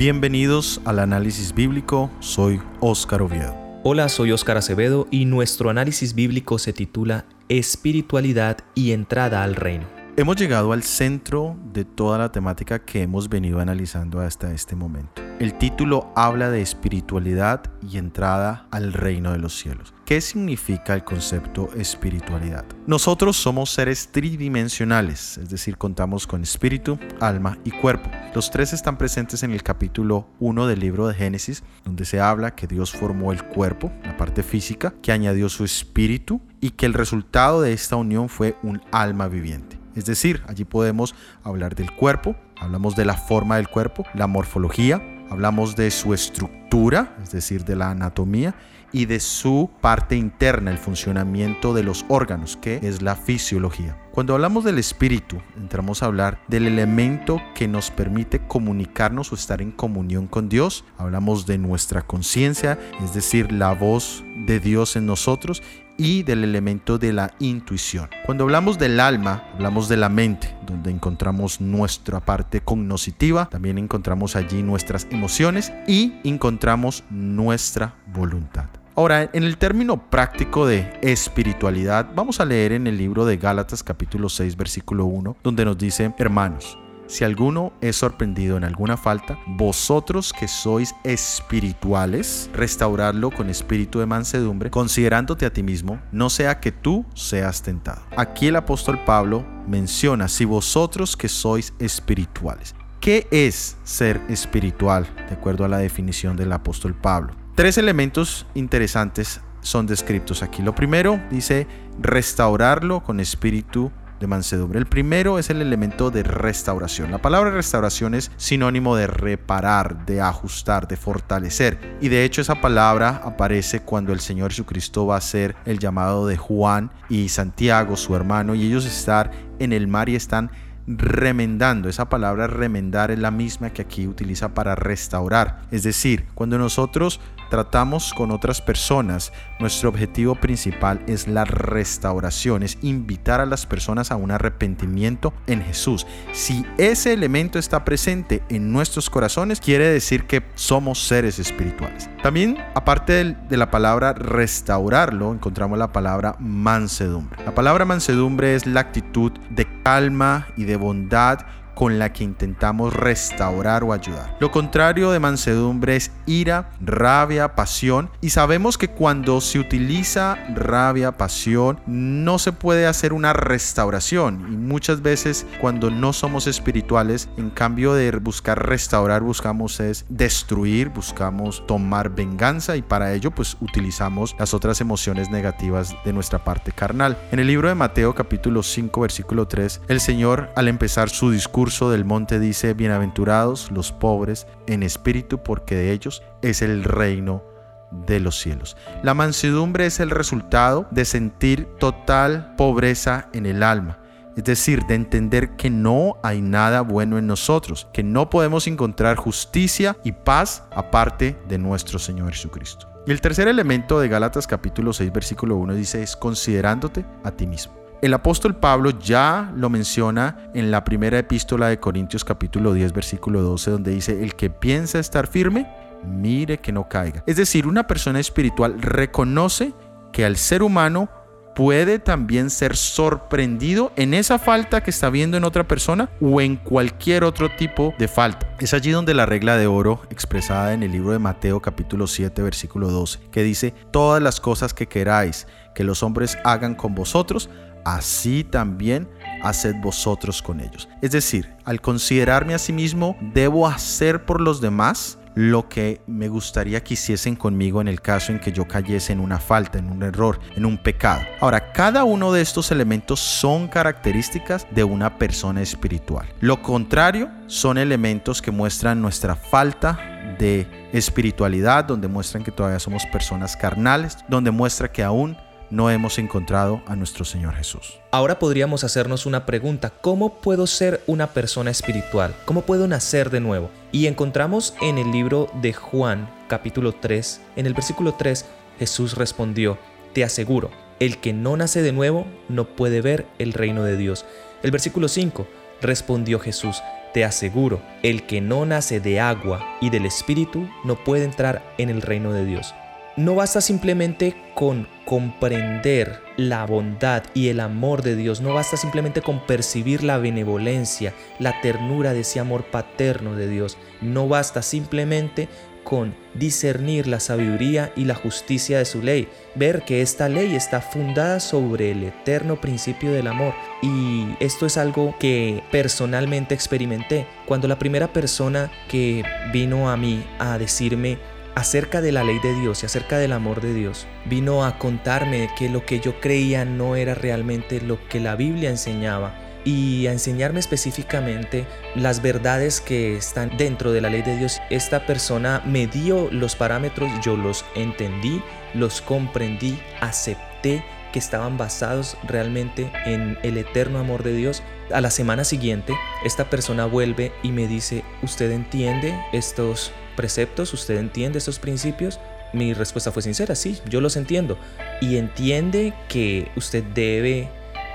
Bienvenidos al análisis bíblico, soy Óscar Oviedo. Hola, soy Óscar Acevedo y nuestro análisis bíblico se titula Espiritualidad y entrada al reino. Hemos llegado al centro de toda la temática que hemos venido analizando hasta este momento. El título habla de espiritualidad y entrada al reino de los cielos. ¿Qué significa el concepto espiritualidad? Nosotros somos seres tridimensionales, es decir, contamos con espíritu, alma y cuerpo. Los tres están presentes en el capítulo 1 del libro de Génesis, donde se habla que Dios formó el cuerpo, la parte física, que añadió su espíritu y que el resultado de esta unión fue un alma viviente. Es decir, allí podemos hablar del cuerpo, hablamos de la forma del cuerpo, la morfología, hablamos de su estructura, es decir, de la anatomía, y de su parte interna, el funcionamiento de los órganos, que es la fisiología. Cuando hablamos del espíritu, entramos a hablar del elemento que nos permite comunicarnos o estar en comunión con Dios. Hablamos de nuestra conciencia, es decir, la voz de Dios en nosotros y del elemento de la intuición. Cuando hablamos del alma, hablamos de la mente, donde encontramos nuestra parte cognoscitiva, también encontramos allí nuestras emociones y encontramos nuestra voluntad. Ahora, en el término práctico de espiritualidad, vamos a leer en el libro de Gálatas capítulo 6 versículo 1, donde nos dice, hermanos, si alguno es sorprendido en alguna falta, vosotros que sois espirituales, restaurarlo con espíritu de mansedumbre, considerándote a ti mismo, no sea que tú seas tentado. Aquí el apóstol Pablo menciona, si vosotros que sois espirituales. ¿Qué es ser espiritual? De acuerdo a la definición del apóstol Pablo. Tres elementos interesantes son descritos aquí. Lo primero dice restaurarlo con espíritu de mansedumbre. El primero es el elemento de restauración. La palabra restauración es sinónimo de reparar, de ajustar, de fortalecer. Y de hecho esa palabra aparece cuando el Señor Jesucristo va a ser el llamado de Juan y Santiago, su hermano, y ellos están en el mar y están remendando. Esa palabra remendar es la misma que aquí utiliza para restaurar. Es decir, cuando nosotros tratamos con otras personas, nuestro objetivo principal es la restauración, es invitar a las personas a un arrepentimiento en Jesús. Si ese elemento está presente en nuestros corazones, quiere decir que somos seres espirituales. También, aparte de la palabra restaurarlo, encontramos la palabra mansedumbre. La palabra mansedumbre es la actitud de calma y de bondad con la que intentamos restaurar o ayudar. Lo contrario de mansedumbre es ira, rabia, pasión y sabemos que cuando se utiliza rabia, pasión, no se puede hacer una restauración y muchas veces cuando no somos espirituales, en cambio de buscar restaurar, buscamos es destruir, buscamos tomar venganza y para ello pues utilizamos las otras emociones negativas de nuestra parte carnal. En el libro de Mateo capítulo 5 versículo 3, el Señor al empezar su discurso del monte dice, bienaventurados los pobres en espíritu, porque de ellos es el reino de los cielos. La mansedumbre es el resultado de sentir total pobreza en el alma. Es decir, de entender que no hay nada bueno en nosotros, que no podemos encontrar justicia y paz aparte de nuestro Señor Jesucristo. Y el tercer elemento de Gálatas capítulo 6 versículo 1 dice es considerándote a ti mismo. El apóstol Pablo ya lo menciona en la primera epístola de Corintios capítulo 10 versículo 12 donde dice, el que piensa estar firme, mire que no caiga. Es decir, una persona espiritual reconoce que al ser humano puede también ser sorprendido en esa falta que está viendo en otra persona o en cualquier otro tipo de falta. Es allí donde la regla de oro expresada en el libro de Mateo capítulo 7 versículo 12, que dice, todas las cosas que queráis que los hombres hagan con vosotros, así también haced vosotros con ellos. Es decir, al considerarme a sí mismo, debo hacer por los demás lo que me gustaría que hiciesen conmigo en el caso en que yo cayese en una falta, en un error, en un pecado. Ahora, cada uno de estos elementos son características de una persona espiritual. Lo contrario son elementos que muestran nuestra falta de espiritualidad, donde muestran que todavía somos personas carnales, donde muestra que aún no hemos encontrado a nuestro Señor Jesús. Ahora podríamos hacernos una pregunta, ¿cómo puedo ser una persona espiritual? ¿Cómo puedo nacer de nuevo? Y encontramos en el libro de Juan, capítulo 3, en el versículo 3, Jesús respondió, te aseguro, el que no nace de nuevo no puede ver el reino de Dios. El versículo 5, respondió Jesús, te aseguro, el que no nace de agua y del Espíritu no puede entrar en el reino de Dios. No basta simplemente con comprender la bondad y el amor de Dios, no basta simplemente con percibir la benevolencia, la ternura de ese amor paterno de Dios, no basta simplemente con discernir la sabiduría y la justicia de su ley, ver que esta ley está fundada sobre el eterno principio del amor. Y esto es algo que personalmente experimenté. Cuando la primera persona que vino a mí a decirme acerca de la ley de Dios y acerca del amor de Dios, vino a contarme que lo que yo creía no era realmente lo que la Biblia enseñaba y a enseñarme específicamente las verdades que están dentro de la ley de Dios. Esta persona me dio los parámetros, yo los entendí, los comprendí, acepté que estaban basados realmente en el eterno amor de Dios. A la semana siguiente, esta persona vuelve y me dice, ¿usted entiende estos preceptos? ¿Usted entiende estos principios? Mi respuesta fue sincera, sí, yo los entiendo. Y entiende que usted debe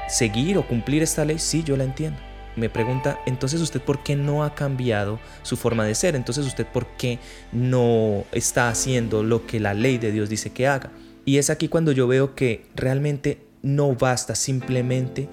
seguir o cumplir esta ley, sí, yo la entiendo. Me pregunta, entonces usted por qué no ha cambiado su forma de ser, entonces usted por qué no está haciendo lo que la ley de Dios dice que haga. Y es aquí cuando yo veo que realmente no basta simplemente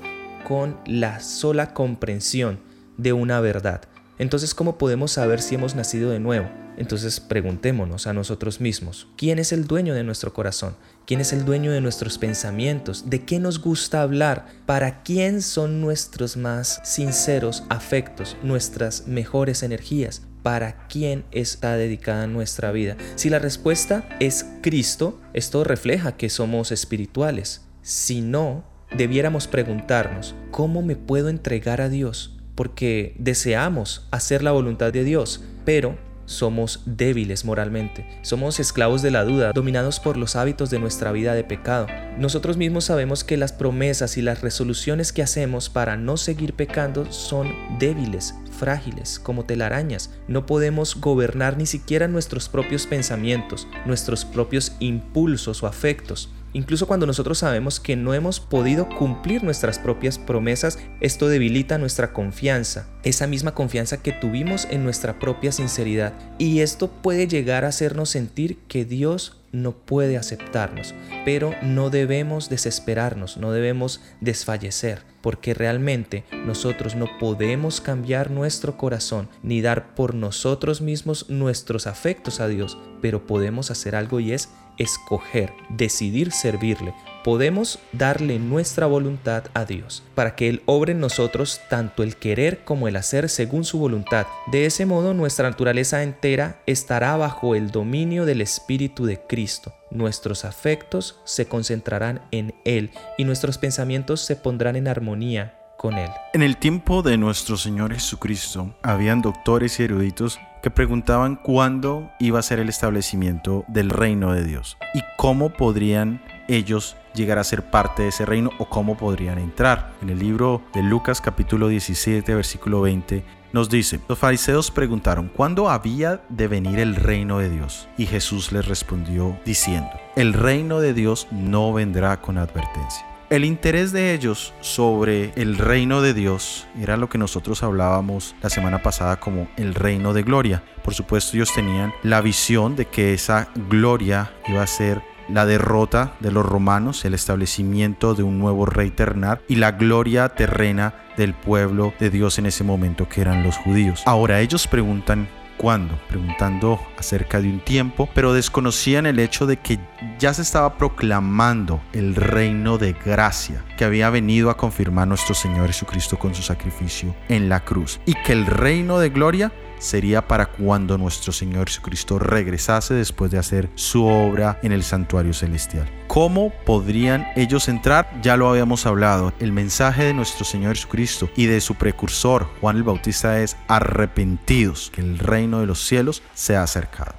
con la sola comprensión de una verdad. Entonces, ¿cómo podemos saber si hemos nacido de nuevo? Entonces preguntémonos a nosotros mismos, ¿quién es el dueño de nuestro corazón? ¿Quién es el dueño de nuestros pensamientos? ¿De qué nos gusta hablar? ¿Para quién son nuestros más sinceros afectos, nuestras mejores energías? ¿Para quién está dedicada nuestra vida? Si la respuesta es Cristo, esto refleja que somos espirituales. Si no, debiéramos preguntarnos, ¿cómo me puedo entregar a Dios? Porque deseamos hacer la voluntad de Dios, pero somos débiles moralmente, somos esclavos de la duda, dominados por los hábitos de nuestra vida de pecado. Nosotros mismos sabemos que las promesas y las resoluciones que hacemos para no seguir pecando son débiles, frágiles, como telarañas. No podemos gobernar ni siquiera nuestros propios pensamientos, nuestros propios impulsos o afectos. Incluso cuando nosotros sabemos que no hemos podido cumplir nuestras propias promesas, esto debilita nuestra confianza, esa misma confianza que tuvimos en nuestra propia sinceridad. Y esto puede llegar a hacernos sentir que Dios no puede aceptarnos, pero no debemos desesperarnos, no debemos desfallecer, porque realmente nosotros no podemos cambiar nuestro corazón ni dar por nosotros mismos nuestros afectos a Dios, pero podemos hacer algo y es escoger, decidir servirle, podemos darle nuestra voluntad a Dios, para que Él obre en nosotros tanto el querer como el hacer según su voluntad. De ese modo nuestra naturaleza entera estará bajo el dominio del Espíritu de Cristo. Nuestros afectos se concentrarán en Él y nuestros pensamientos se pondrán en armonía con Él. En el tiempo de nuestro Señor Jesucristo, habían doctores y eruditos que preguntaban cuándo iba a ser el establecimiento del reino de Dios y cómo podrían ellos llegar a ser parte de ese reino o cómo podrían entrar. En el libro de Lucas capítulo 17 versículo 20 nos dice, los fariseos preguntaron, ¿cuándo había de venir el reino de Dios? Y Jesús les respondió diciendo, el reino de Dios no vendrá con advertencia. El interés de ellos sobre el reino de Dios era lo que nosotros hablábamos la semana pasada como el reino de gloria. Por supuesto ellos tenían la visión de que esa gloria iba a ser la derrota de los romanos, el establecimiento de un nuevo rey terrenal y la gloria terrena del pueblo de Dios en ese momento que eran los judíos. Ahora ellos preguntan cuándo, preguntando acerca de un tiempo, pero desconocían el hecho de que ya se estaba proclamando el reino de gracia que había venido a confirmar nuestro Señor Jesucristo con su sacrificio en la cruz y que el reino de gloria sería para cuando nuestro Señor Jesucristo regresase después de hacer su obra en el santuario celestial. ¿Cómo podrían ellos entrar? Ya lo habíamos hablado. El mensaje de nuestro Señor Jesucristo y de su precursor Juan el Bautista es arrepentidos, que el reino de los cielos se ha acercado.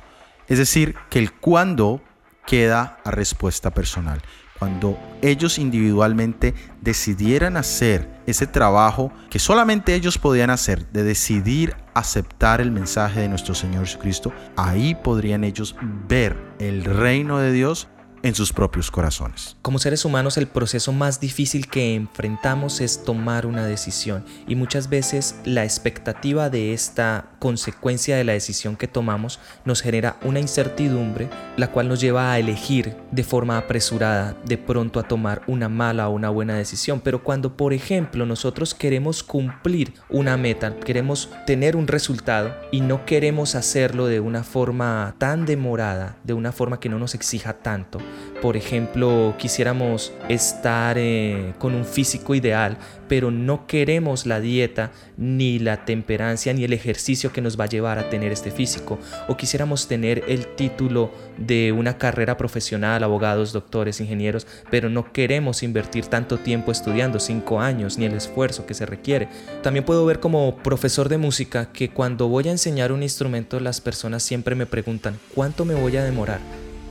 Es decir, que el cuándo queda a respuesta personal cuando ellos individualmente decidieran hacer ese trabajo que solamente ellos podían hacer, de decidir aceptar el mensaje de nuestro Señor Jesucristo, ahí podrían ellos ver el reino de Dios en sus propios corazones. Como seres humanos el proceso más difícil que enfrentamos es tomar una decisión y muchas veces la expectativa de esta consecuencia de la decisión que tomamos nos genera una incertidumbre la cual nos lleva a elegir de forma apresurada de pronto a tomar una mala o una buena decisión. Pero cuando por ejemplo nosotros queremos cumplir una meta, queremos tener un resultado y no queremos hacerlo de una forma tan demorada, de una forma que no nos exija tanto. Por ejemplo, quisiéramos estar eh, con un físico ideal, pero no queremos la dieta, ni la temperancia, ni el ejercicio que nos va a llevar a tener este físico. O quisiéramos tener el título de una carrera profesional, abogados, doctores, ingenieros, pero no queremos invertir tanto tiempo estudiando, cinco años, ni el esfuerzo que se requiere. También puedo ver como profesor de música que cuando voy a enseñar un instrumento las personas siempre me preguntan, ¿cuánto me voy a demorar?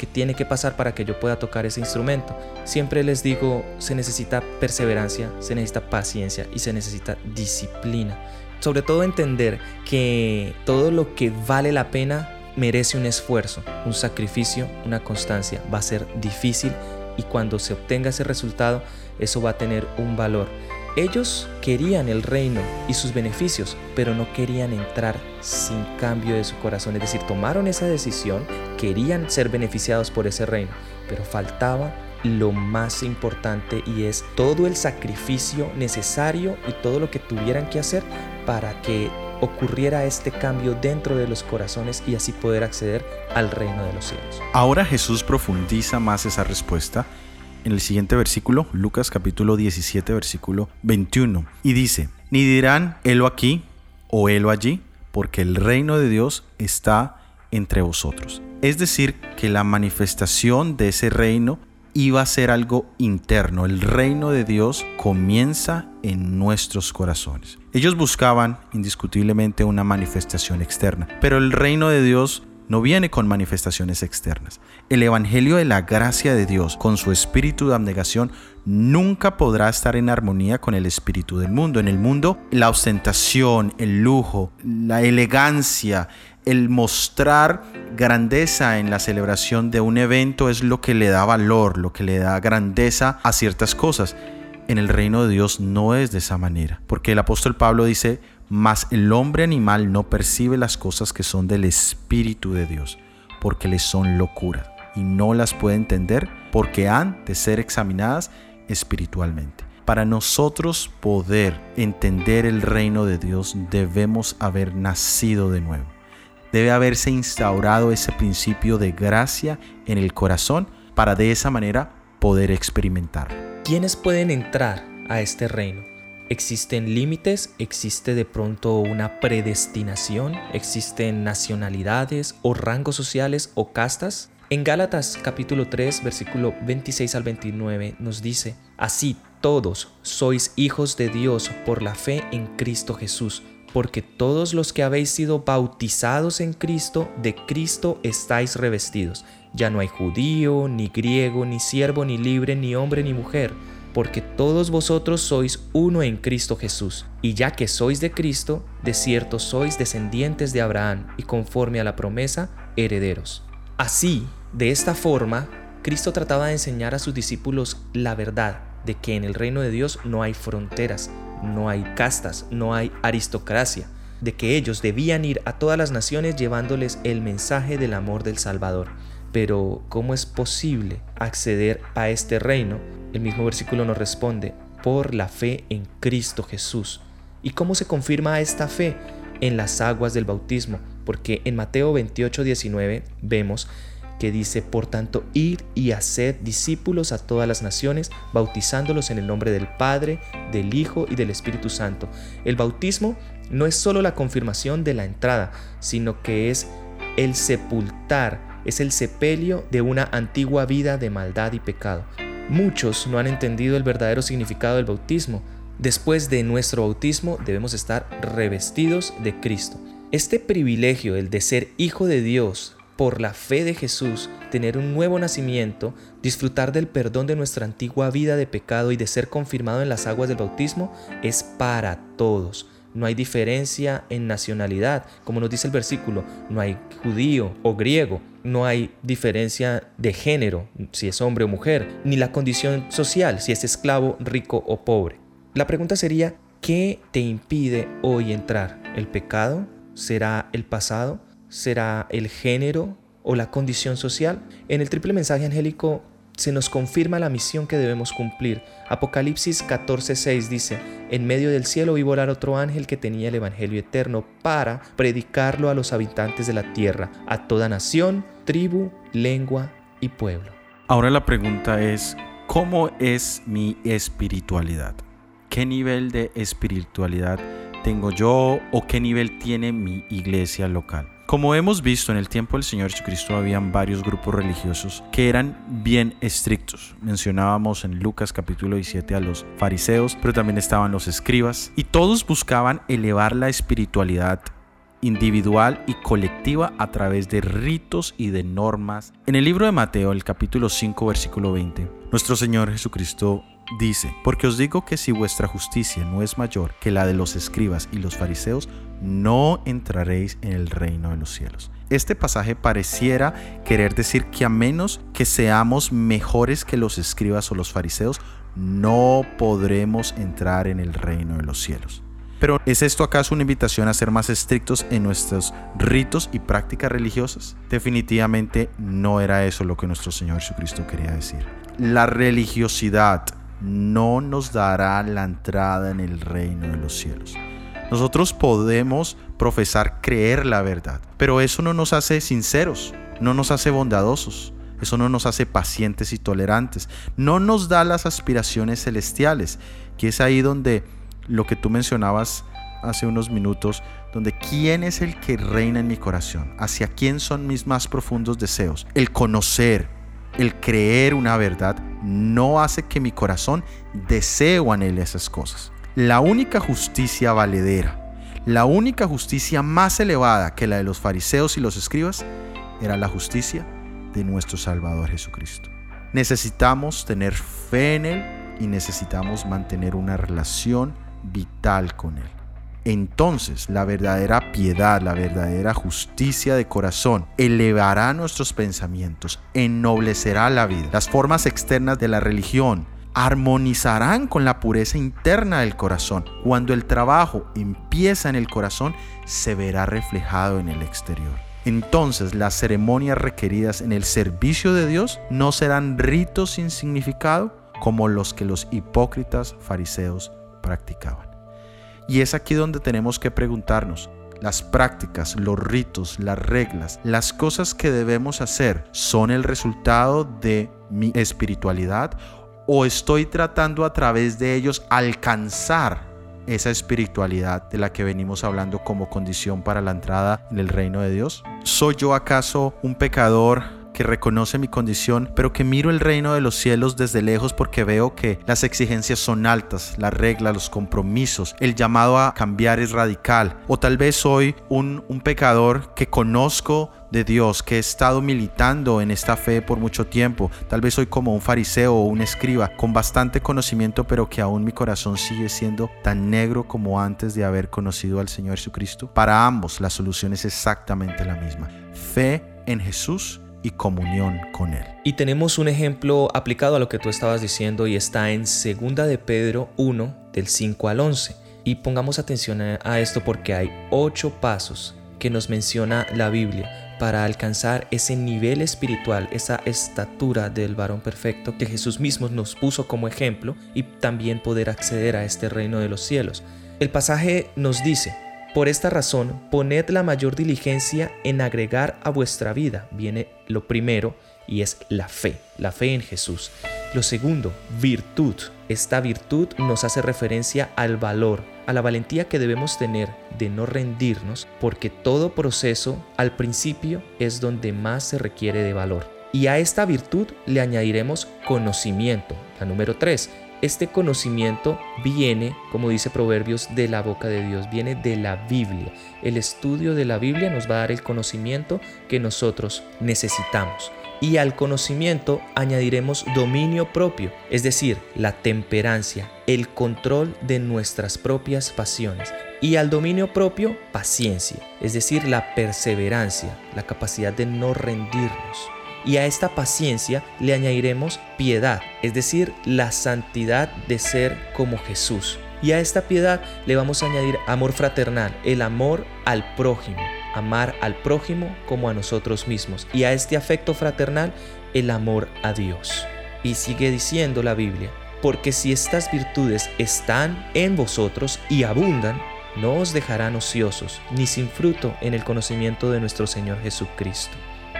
Que tiene que pasar para que yo pueda tocar ese instrumento. Siempre les digo, se necesita perseverancia, se necesita paciencia y se necesita disciplina. Sobre todo entender que todo lo que vale la pena merece un esfuerzo, un sacrificio, una constancia. Va a ser difícil y cuando se obtenga ese resultado, eso va a tener un valor. Ellos querían el reino y sus beneficios, pero no querían entrar sin cambio de su corazón. Es decir, tomaron esa decisión, querían ser beneficiados por ese reino, pero faltaba lo más importante y es todo el sacrificio necesario y todo lo que tuvieran que hacer para que ocurriera este cambio dentro de los corazones y así poder acceder al reino de los cielos. Ahora Jesús profundiza más esa respuesta en el siguiente versículo, Lucas capítulo 17, versículo 21, y dice, ni dirán, helo aquí o helo allí, porque el reino de Dios está entre vosotros. Es decir, que la manifestación de ese reino iba a ser algo interno. El reino de Dios comienza en nuestros corazones. Ellos buscaban indiscutiblemente una manifestación externa, pero el reino de Dios no viene con manifestaciones externas. El Evangelio de la gracia de Dios, con su espíritu de abnegación, nunca podrá estar en armonía con el espíritu del mundo. En el mundo, la ostentación, el lujo, la elegancia, el mostrar grandeza en la celebración de un evento es lo que le da valor, lo que le da grandeza a ciertas cosas. En el reino de Dios no es de esa manera, porque el apóstol Pablo dice, mas el hombre animal no percibe las cosas que son del Espíritu de Dios, porque le son locura, y no las puede entender porque han de ser examinadas espiritualmente. Para nosotros poder entender el reino de Dios debemos haber nacido de nuevo. Debe haberse instaurado ese principio de gracia en el corazón para de esa manera poder experimentarlo. ¿Quiénes pueden entrar a este reino? ¿Existen límites? ¿Existe de pronto una predestinación? ¿Existen nacionalidades o rangos sociales o castas? En Gálatas capítulo 3 versículo 26 al 29 nos dice, Así todos sois hijos de Dios por la fe en Cristo Jesús, porque todos los que habéis sido bautizados en Cristo, de Cristo estáis revestidos. Ya no hay judío, ni griego, ni siervo, ni libre, ni hombre, ni mujer porque todos vosotros sois uno en Cristo Jesús. Y ya que sois de Cristo, de cierto sois descendientes de Abraham y conforme a la promesa, herederos. Así, de esta forma, Cristo trataba de enseñar a sus discípulos la verdad de que en el reino de Dios no hay fronteras, no hay castas, no hay aristocracia, de que ellos debían ir a todas las naciones llevándoles el mensaje del amor del Salvador. Pero, ¿cómo es posible acceder a este reino el mismo versículo nos responde, por la fe en Cristo Jesús. ¿Y cómo se confirma esta fe? En las aguas del bautismo, porque en Mateo 28, 19 vemos que dice, por tanto, ir y hacer discípulos a todas las naciones, bautizándolos en el nombre del Padre, del Hijo y del Espíritu Santo. El bautismo no es solo la confirmación de la entrada, sino que es el sepultar, es el sepelio de una antigua vida de maldad y pecado. Muchos no han entendido el verdadero significado del bautismo. Después de nuestro bautismo debemos estar revestidos de Cristo. Este privilegio, el de ser hijo de Dios por la fe de Jesús, tener un nuevo nacimiento, disfrutar del perdón de nuestra antigua vida de pecado y de ser confirmado en las aguas del bautismo, es para todos, no hay diferencia en nacionalidad, como nos dice el versículo, no hay judío o griego, no hay diferencia de género, si es hombre o mujer, ni la condición social, si es esclavo, rico o pobre. La pregunta sería, ¿qué te impide hoy entrar? ¿El pecado? ¿Será el pasado? ¿Será el género o la condición social? En el triple mensaje angélico se nos confirma la misión que debemos cumplir. Apocalipsis 14:6 dice, en medio del cielo vi volar otro ángel que tenía el Evangelio eterno para predicarlo a los habitantes de la tierra, a toda nación, tribu, lengua y pueblo. Ahora la pregunta es, ¿cómo es mi espiritualidad? ¿Qué nivel de espiritualidad tengo yo o qué nivel tiene mi iglesia local? Como hemos visto en el tiempo del Señor Jesucristo, habían varios grupos religiosos que eran bien estrictos. Mencionábamos en Lucas capítulo 17 a los fariseos, pero también estaban los escribas, y todos buscaban elevar la espiritualidad individual y colectiva a través de ritos y de normas. En el libro de Mateo, el capítulo 5, versículo 20, nuestro Señor Jesucristo dice, porque os digo que si vuestra justicia no es mayor que la de los escribas y los fariseos, no entraréis en el reino de los cielos. Este pasaje pareciera querer decir que a menos que seamos mejores que los escribas o los fariseos, no podremos entrar en el reino de los cielos. Pero ¿es esto acaso una invitación a ser más estrictos en nuestros ritos y prácticas religiosas? Definitivamente no era eso lo que nuestro Señor Jesucristo quería decir. La religiosidad no nos dará la entrada en el reino de los cielos. Nosotros podemos profesar creer la verdad, pero eso no nos hace sinceros, no nos hace bondadosos, eso no nos hace pacientes y tolerantes, no nos da las aspiraciones celestiales, que es ahí donde lo que tú mencionabas hace unos minutos, donde quién es el que reina en mi corazón, hacia quién son mis más profundos deseos, el conocer, el creer una verdad no hace que mi corazón desee o anhele esas cosas. La única justicia valedera, la única justicia más elevada que la de los fariseos y los escribas, era la justicia de nuestro Salvador Jesucristo. Necesitamos tener fe en Él y necesitamos mantener una relación vital con Él entonces la verdadera piedad, la verdadera justicia de corazón elevará nuestros pensamientos, ennoblecerá la vida. Las formas externas de la religión armonizarán con la pureza interna del corazón. Cuando el trabajo empieza en el corazón, se verá reflejado en el exterior. Entonces las ceremonias requeridas en el servicio de Dios no serán ritos sin significado como los que los hipócritas fariseos practicaban. Y es aquí donde tenemos que preguntarnos, las prácticas, los ritos, las reglas, las cosas que debemos hacer, ¿son el resultado de mi espiritualidad o estoy tratando a través de ellos alcanzar esa espiritualidad de la que venimos hablando como condición para la entrada en el reino de Dios? ¿Soy yo acaso un pecador que reconoce mi condición, pero que miro el reino de los cielos desde lejos porque veo que las exigencias son altas, las reglas, los compromisos, el llamado a cambiar es radical. O tal vez soy un pecador que conozco de Dios, que he estado militando en esta fe por mucho tiempo. Tal vez soy como un fariseo o un escriba con bastante conocimiento, pero que aún mi corazón sigue siendo tan negro como antes de haber conocido al Señor Jesucristo. Para ambos la solución es exactamente la misma. Fe en Jesús y comunión con Él. Y tenemos un ejemplo aplicado a lo que tú estabas diciendo y está en 2 de Pedro 1 del 5 al 11. Y pongamos atención a esto porque hay ocho pasos que nos menciona la Biblia para alcanzar ese nivel espiritual, esa estatura del varón perfecto que Jesús mismo nos puso como ejemplo y también poder acceder a este reino de los cielos. El pasaje nos dice, por esta razón, poned la mayor diligencia en agregar a vuestra vida. Viene lo primero y es la fe, la fe en Jesús. Lo segundo, virtud. Esta virtud nos hace referencia al valor, a la valentía que debemos tener de no rendirnos, porque todo proceso al principio es donde más se requiere de valor. Y a esta virtud le añadiremos conocimiento, la número tres. Este conocimiento viene, como dice Proverbios, de la boca de Dios, viene de la Biblia. El estudio de la Biblia nos va a dar el conocimiento que nosotros necesitamos. Y al conocimiento añadiremos dominio propio, es decir, la temperancia, el control de nuestras propias pasiones. Y al dominio propio, paciencia, es decir, la perseverancia, la capacidad de no rendirnos. Y a esta paciencia le añadiremos piedad, es decir, la santidad de ser como Jesús. Y a esta piedad le vamos a añadir amor fraternal, el amor al prójimo, amar al prójimo como a nosotros mismos. Y a este afecto fraternal, el amor a Dios. Y sigue diciendo la Biblia, porque si estas virtudes están en vosotros y abundan, no os dejarán ociosos ni sin fruto en el conocimiento de nuestro Señor Jesucristo.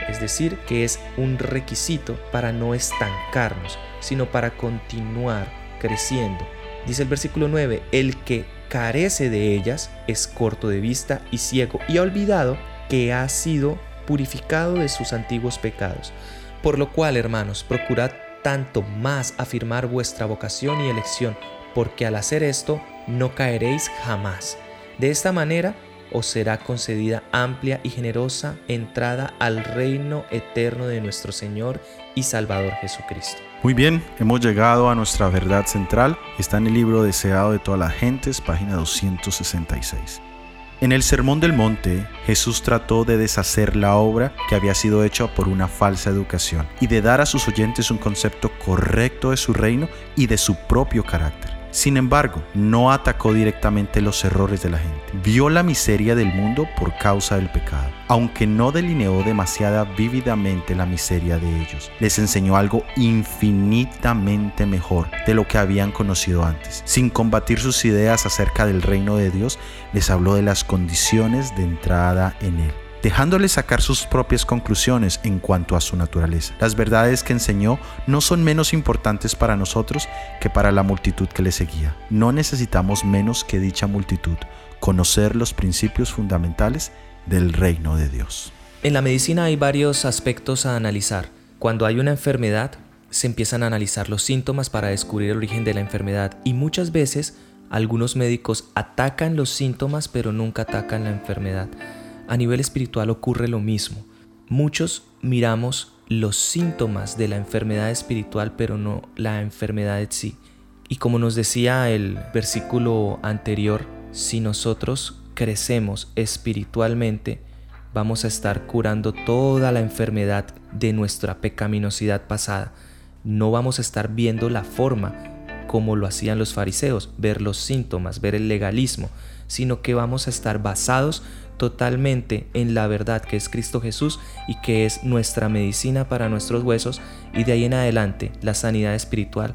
Es decir, que es un requisito para no estancarnos, sino para continuar creciendo. Dice el versículo 9, el que carece de ellas es corto de vista y ciego y ha olvidado que ha sido purificado de sus antiguos pecados. Por lo cual, hermanos, procurad tanto más afirmar vuestra vocación y elección, porque al hacer esto no caeréis jamás. De esta manera os será concedida amplia y generosa entrada al reino eterno de nuestro Señor y Salvador Jesucristo. Muy bien, hemos llegado a nuestra verdad central. Está en el libro Deseado de todas las gentes, página 266. En el Sermón del Monte, Jesús trató de deshacer la obra que había sido hecha por una falsa educación y de dar a sus oyentes un concepto correcto de su reino y de su propio carácter. Sin embargo, no atacó directamente los errores de la gente. Vio la miseria del mundo por causa del pecado, aunque no delineó demasiada vívidamente la miseria de ellos. Les enseñó algo infinitamente mejor de lo que habían conocido antes. Sin combatir sus ideas acerca del reino de Dios, les habló de las condiciones de entrada en él dejándole sacar sus propias conclusiones en cuanto a su naturaleza. Las verdades que enseñó no son menos importantes para nosotros que para la multitud que le seguía. No necesitamos menos que dicha multitud conocer los principios fundamentales del reino de Dios. En la medicina hay varios aspectos a analizar. Cuando hay una enfermedad, se empiezan a analizar los síntomas para descubrir el origen de la enfermedad y muchas veces algunos médicos atacan los síntomas pero nunca atacan la enfermedad. A nivel espiritual ocurre lo mismo. Muchos miramos los síntomas de la enfermedad espiritual, pero no la enfermedad en sí. Y como nos decía el versículo anterior, si nosotros crecemos espiritualmente, vamos a estar curando toda la enfermedad de nuestra pecaminosidad pasada. No vamos a estar viendo la forma como lo hacían los fariseos, ver los síntomas, ver el legalismo, sino que vamos a estar basados totalmente en la verdad que es Cristo Jesús y que es nuestra medicina para nuestros huesos y de ahí en adelante la sanidad espiritual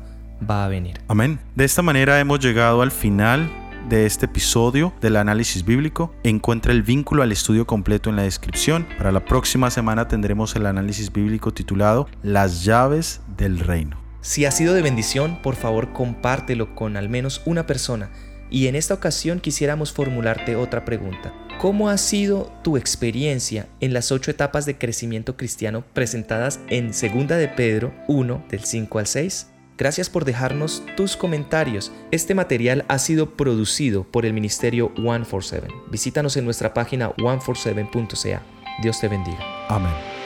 va a venir. Amén. De esta manera hemos llegado al final de este episodio del análisis bíblico. Encuentra el vínculo al estudio completo en la descripción. Para la próxima semana tendremos el análisis bíblico titulado Las llaves del reino. Si ha sido de bendición, por favor compártelo con al menos una persona. Y en esta ocasión quisiéramos formularte otra pregunta. ¿Cómo ha sido tu experiencia en las ocho etapas de crecimiento cristiano presentadas en 2 de Pedro 1 del 5 al 6? Gracias por dejarnos tus comentarios. Este material ha sido producido por el Ministerio 147. Visítanos en nuestra página 147.ca. Dios te bendiga. Amén.